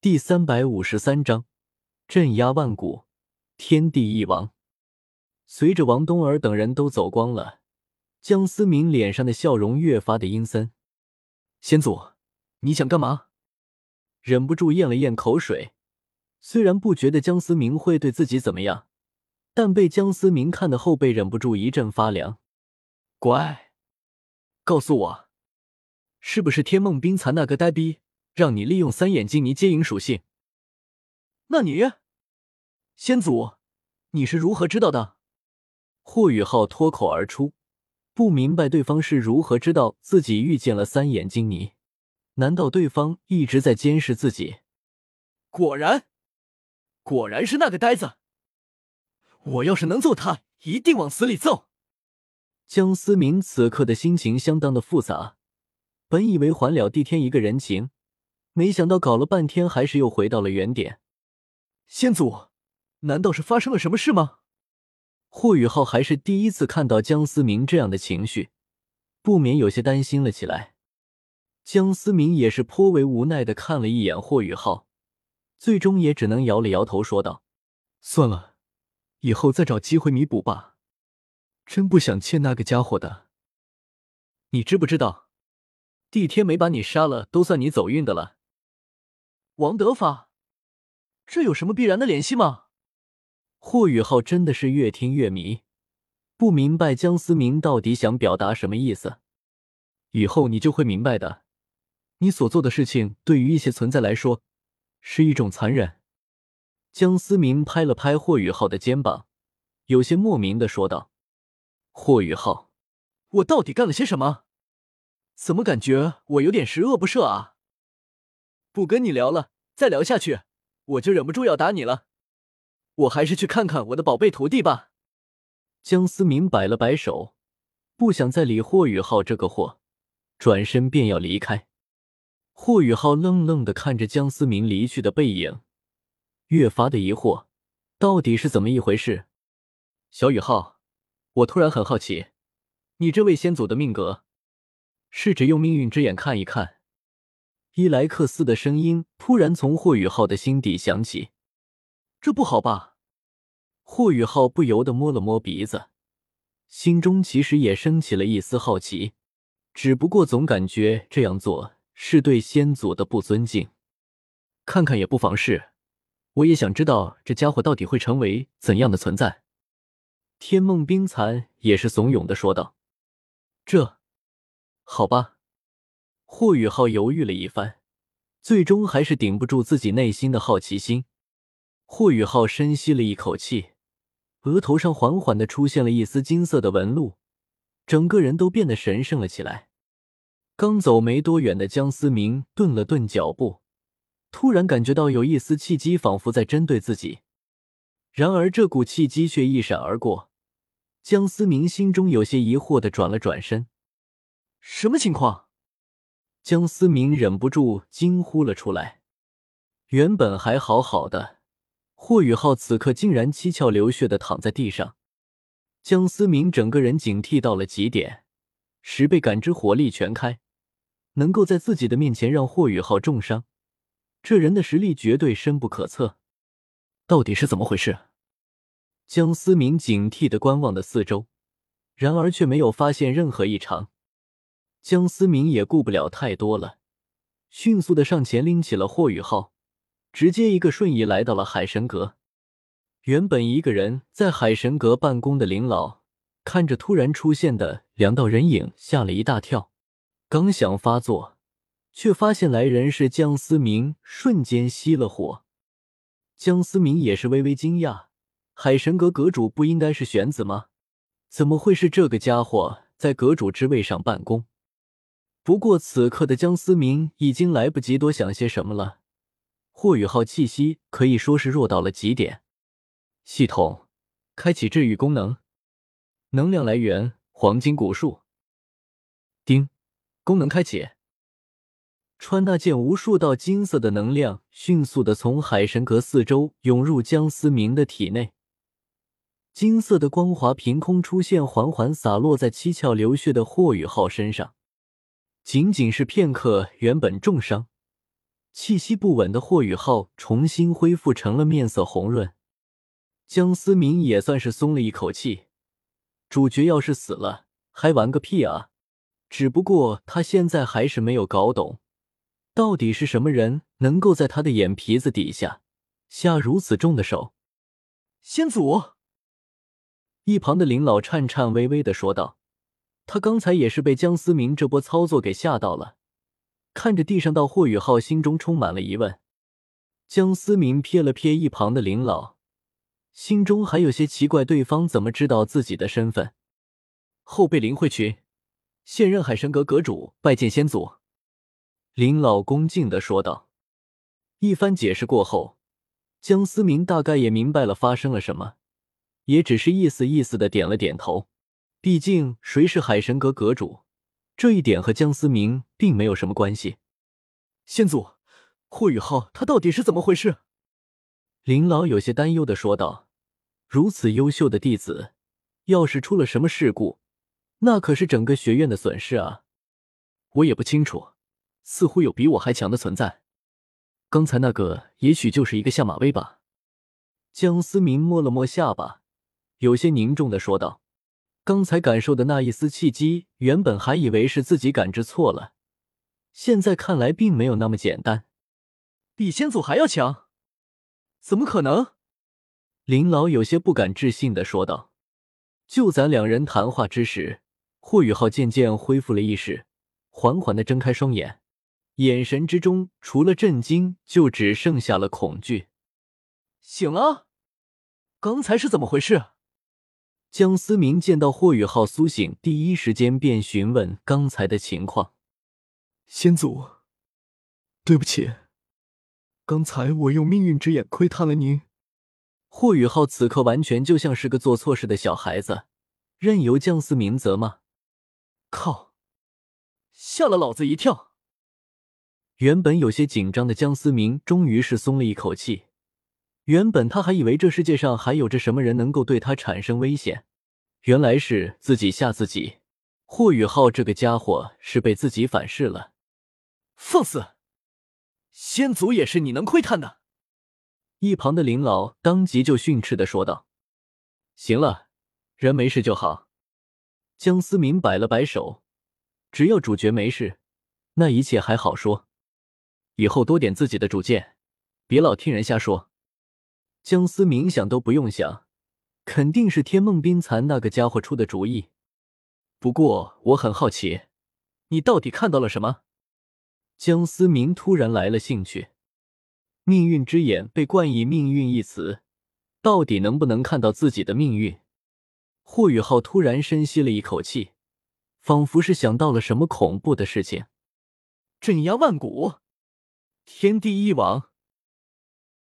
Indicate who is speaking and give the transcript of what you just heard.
Speaker 1: 第三百五十三章，镇压万古，天地一亡。随着王东儿等人都走光了，江思明脸上的笑容越发的阴森。
Speaker 2: 先祖，你想干嘛？
Speaker 1: 忍不住咽了咽口水。虽然不觉得江思明会对自己怎么样，但被江思明看的后背忍不住一阵发凉。
Speaker 2: 乖，告诉我，是不是天梦冰蚕那个呆逼让你利用三眼金泥接引属性？那你，先祖，你是如何知道的？
Speaker 1: 霍雨浩脱口而出，不明白对方是如何知道自己遇见了三眼金泥。难道对方一直在监视自己？
Speaker 2: 果然，果然是那个呆子。我要是能揍他，一定往死里揍。
Speaker 1: 江思明此刻的心情相当的复杂，本以为还了帝天一个人情，没想到搞了半天还是又回到了原点。
Speaker 2: 先祖，难道是发生了什么事吗？
Speaker 1: 霍雨浩还是第一次看到江思明这样的情绪，不免有些担心了起来。江思明也是颇为无奈的看了一眼霍雨浩，最终也只能摇了摇头，说道：“
Speaker 2: 算了，以后再找机会弥补吧。真不想欠那个家伙的。你知不知道，帝天没把你杀了，都算你走运的了。”王德发，这有什么必然的联系吗？
Speaker 1: 霍雨浩真的是越听越迷，不明白江思明到底想表达什么意思。
Speaker 2: 以后你就会明白的。你所做的事情，对于一些存在来说，是一种残忍。
Speaker 1: 江思明拍了拍霍雨浩的肩膀，有些莫名的说道：“
Speaker 2: 霍雨浩，我到底干了些什么？怎么感觉我有点十恶不赦啊？不跟你聊了，再聊下去，我就忍不住要打你了。我还是去看看我的宝贝徒弟吧。”
Speaker 1: 江思明摆了摆手，不想再理霍雨浩这个货，转身便要离开。霍雨浩愣愣的看着江思明离去的背影，越发的疑惑，到底是怎么一回事？
Speaker 2: 小雨浩，我突然很好奇，你这位先祖的命格，试着用命运之眼看一看。
Speaker 1: 伊莱克斯的声音突然从霍雨浩的心底响起，
Speaker 2: 这不好吧？
Speaker 1: 霍雨浩不由得摸了摸鼻子，心中其实也升起了一丝好奇，只不过总感觉这样做。是对先祖的不尊敬，
Speaker 2: 看看也不妨事。我也想知道这家伙到底会成为怎样的存在。
Speaker 1: 天梦冰蚕也是怂恿的说道：“
Speaker 2: 这，好吧。”
Speaker 1: 霍雨浩犹豫了一番，最终还是顶不住自己内心的好奇心。霍雨浩深吸了一口气，额头上缓缓的出现了一丝金色的纹路，整个人都变得神圣了起来。刚走没多远的江思明顿了顿脚步，突然感觉到有一丝气机仿佛在针对自己。然而这股气机却一闪而过，江思明心中有些疑惑的转了转身。
Speaker 2: 什么情况？
Speaker 1: 江思明忍不住惊呼了出来。原本还好好的霍雨浩，此刻竟然七窍流血的躺在地上。江思明整个人警惕到了极点，十倍感知火力全开。能够在自己的面前让霍雨浩重伤，这人的实力绝对深不可测。
Speaker 2: 到底是怎么回事？
Speaker 1: 江思明警惕的观望的四周，然而却没有发现任何异常。江思明也顾不了太多了，迅速的上前拎起了霍雨浩，直接一个瞬移来到了海神阁。原本一个人在海神阁办公的林老，看着突然出现的两道人影，吓了一大跳。刚想发作，却发现来人是江思明，瞬间熄了火。江思明也是微微惊讶，海神阁阁主不应该是玄子吗？怎么会是这个家伙在阁主之位上办公？不过此刻的江思明已经来不及多想些什么了。霍雨浩气息可以说是弱到了极点。系统开启治愈功能，能量来源黄金古树。
Speaker 2: 叮。功能开启，
Speaker 1: 穿那间无数道金色的能量迅速的从海神阁四周涌入江思明的体内，金色的光华凭空出现，缓缓洒落在七窍流血的霍雨浩身上。仅仅是片刻，原本重伤，气息不稳的霍雨浩重新恢复成了面色红润，江思明也算是松了一口气。主角要是死了，还玩个屁啊！只不过他现在还是没有搞懂，到底是什么人能够在他的眼皮子底下下如此重的手。
Speaker 2: 先祖，
Speaker 1: 一旁的林老颤颤巍巍的说道：“他刚才也是被江思明这波操作给吓到了。”看着地上道霍雨浩，心中充满了疑问。江思明瞥了瞥一旁的林老，心中还有些奇怪，对方怎么知道自己的身份？
Speaker 2: 后辈林慧群，现任海神阁阁主，拜见先祖。
Speaker 1: 林老恭敬的说道。一番解释过后，江思明大概也明白了发生了什么，也只是意思意思的点了点头。毕竟，谁是海神阁阁主？这一点和江思明并没有什么关系。
Speaker 2: 先祖，霍雨浩他到底是怎么回事？
Speaker 1: 林老有些担忧的说道：“如此优秀的弟子，要是出了什么事故，那可是整个学院的损失啊！”
Speaker 2: 我也不清楚，似乎有比我还强的存在。刚才那个也许就是一个下马威吧。
Speaker 1: 江思明摸了摸下巴，有些凝重的说道。刚才感受的那一丝契机，原本还以为是自己感知错了，现在看来并没有那么简单。
Speaker 2: 比先祖还要强？怎么可能？
Speaker 1: 林老有些不敢置信的说道。就在两人谈话之时，霍雨浩渐渐恢复了意识，缓缓的睁开双眼，眼神之中除了震惊，就只剩下了恐惧。
Speaker 2: 醒了？刚才是怎么回事？
Speaker 1: 江思明见到霍雨浩苏醒，第一时间便询问刚才的情况。
Speaker 3: 先祖，对不起，刚才我用命运之眼窥探了您。
Speaker 1: 霍雨浩此刻完全就像是个做错事的小孩子，任由江思明责骂。
Speaker 2: 靠！吓了老子一跳。
Speaker 1: 原本有些紧张的江思明，终于是松了一口气。原本他还以为这世界上还有着什么人能够对他产生危险，原来是自己吓自己。霍雨浩这个家伙是被自己反噬了。
Speaker 2: 放肆！先祖也是你能窥探的？
Speaker 1: 一旁的林老当即就训斥的说道：“
Speaker 2: 行了，人没事就好。”
Speaker 1: 江思明摆了摆手：“只要主角没事，那一切还好说。
Speaker 2: 以后多点自己的主见，别老听人瞎说。”
Speaker 1: 江思明想都不用想，肯定是天梦冰蚕那个家伙出的主意。
Speaker 2: 不过我很好奇，你到底看到了什么？
Speaker 1: 江思明突然来了兴趣。命运之眼被冠以“命运”一词，到底能不能看到自己的命运？霍雨浩突然深吸了一口气，仿佛是想到了什么恐怖的事情。
Speaker 2: 镇压万古，天地一王。